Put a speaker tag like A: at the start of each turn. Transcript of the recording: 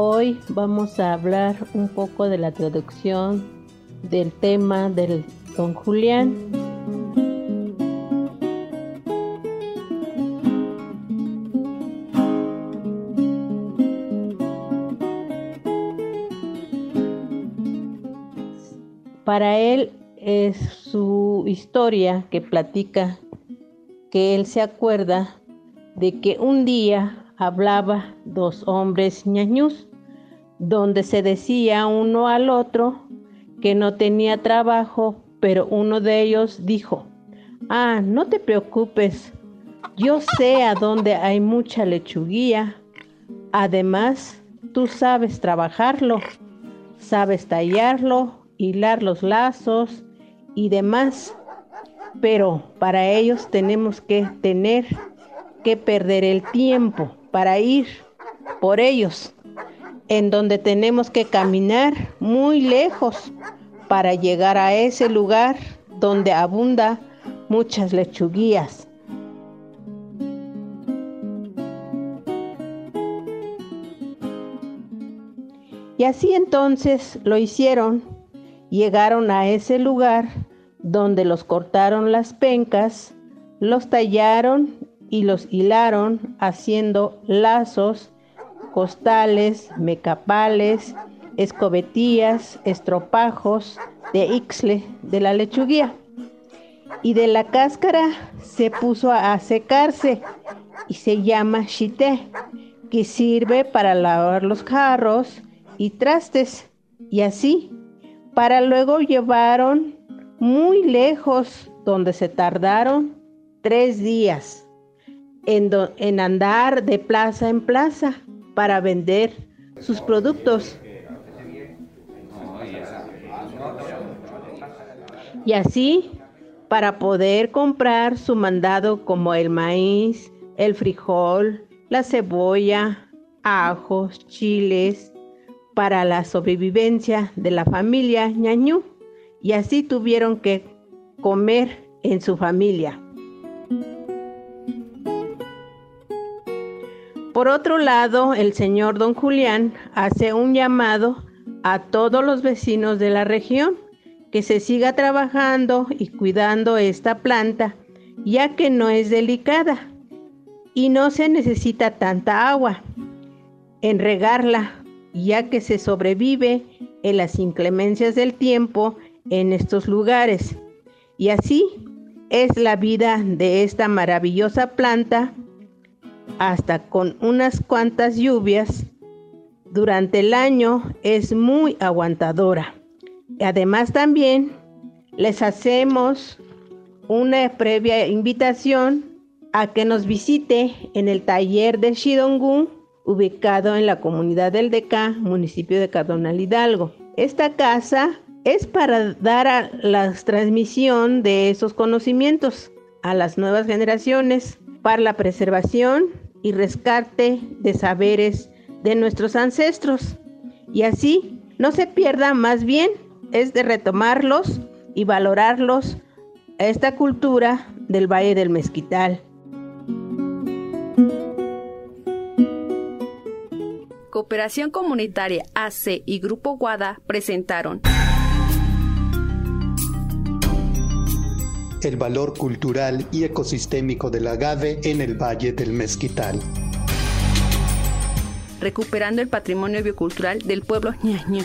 A: Hoy vamos a hablar un poco de la traducción del tema del Don Julián. Para él es su historia que platica que él se acuerda de que un día hablaba dos hombres ñañús, donde se decía uno al otro que no tenía trabajo, pero uno de ellos dijo, ah, no te preocupes, yo sé a dónde hay mucha lechuguía, además tú sabes trabajarlo, sabes tallarlo, hilar los lazos y demás, pero para ellos tenemos que tener que perder el tiempo para ir por ellos, en donde tenemos que caminar muy lejos para llegar a ese lugar donde abunda muchas lechuguías. Y así entonces lo hicieron, llegaron a ese lugar donde los cortaron las pencas, los tallaron y los hilaron haciendo lazos, costales, mecapales, escobetías, estropajos de ixle de la lechuguía. Y de la cáscara se puso a secarse y se llama chité, que sirve para lavar los jarros y trastes. Y así, para luego llevaron muy lejos, donde se tardaron tres días en, andar de plaza en plaza para vender sus productos. Y así, para poder comprar su mandado como el maíz, el frijol, la cebolla, ajos, chiles, para la sobrevivencia de la familia ñañú. Y así tuvieron que comer en su familia. Por otro lado, el señor don Julián hace un llamado a todos los vecinos de la región que se siga trabajando y cuidando esta planta, ya que no es delicada y no se necesita tanta agua en regarla, ya que se sobrevive en las inclemencias del tiempo en estos lugares. Y así es la vida de esta maravillosa planta hasta con unas cuantas lluvias durante el año es muy aguantadora. Además también les hacemos una previa invitación a que nos visite en el taller de Shidongu, ubicado en la comunidad del Deca, municipio de Cardonal Hidalgo. Esta casa es para dar la transmisión de esos conocimientos a las nuevas generaciones para la preservación y rescate de saberes de nuestros ancestros. Y así no se pierda, más bien es de retomarlos y valorarlos a esta cultura del Valle del Mezquital.
B: Cooperación Comunitaria AC y Grupo Guada presentaron
C: el valor cultural y ecosistémico del agave en el Valle del Mezquital.
B: Recuperando el patrimonio biocultural del pueblo ñañú.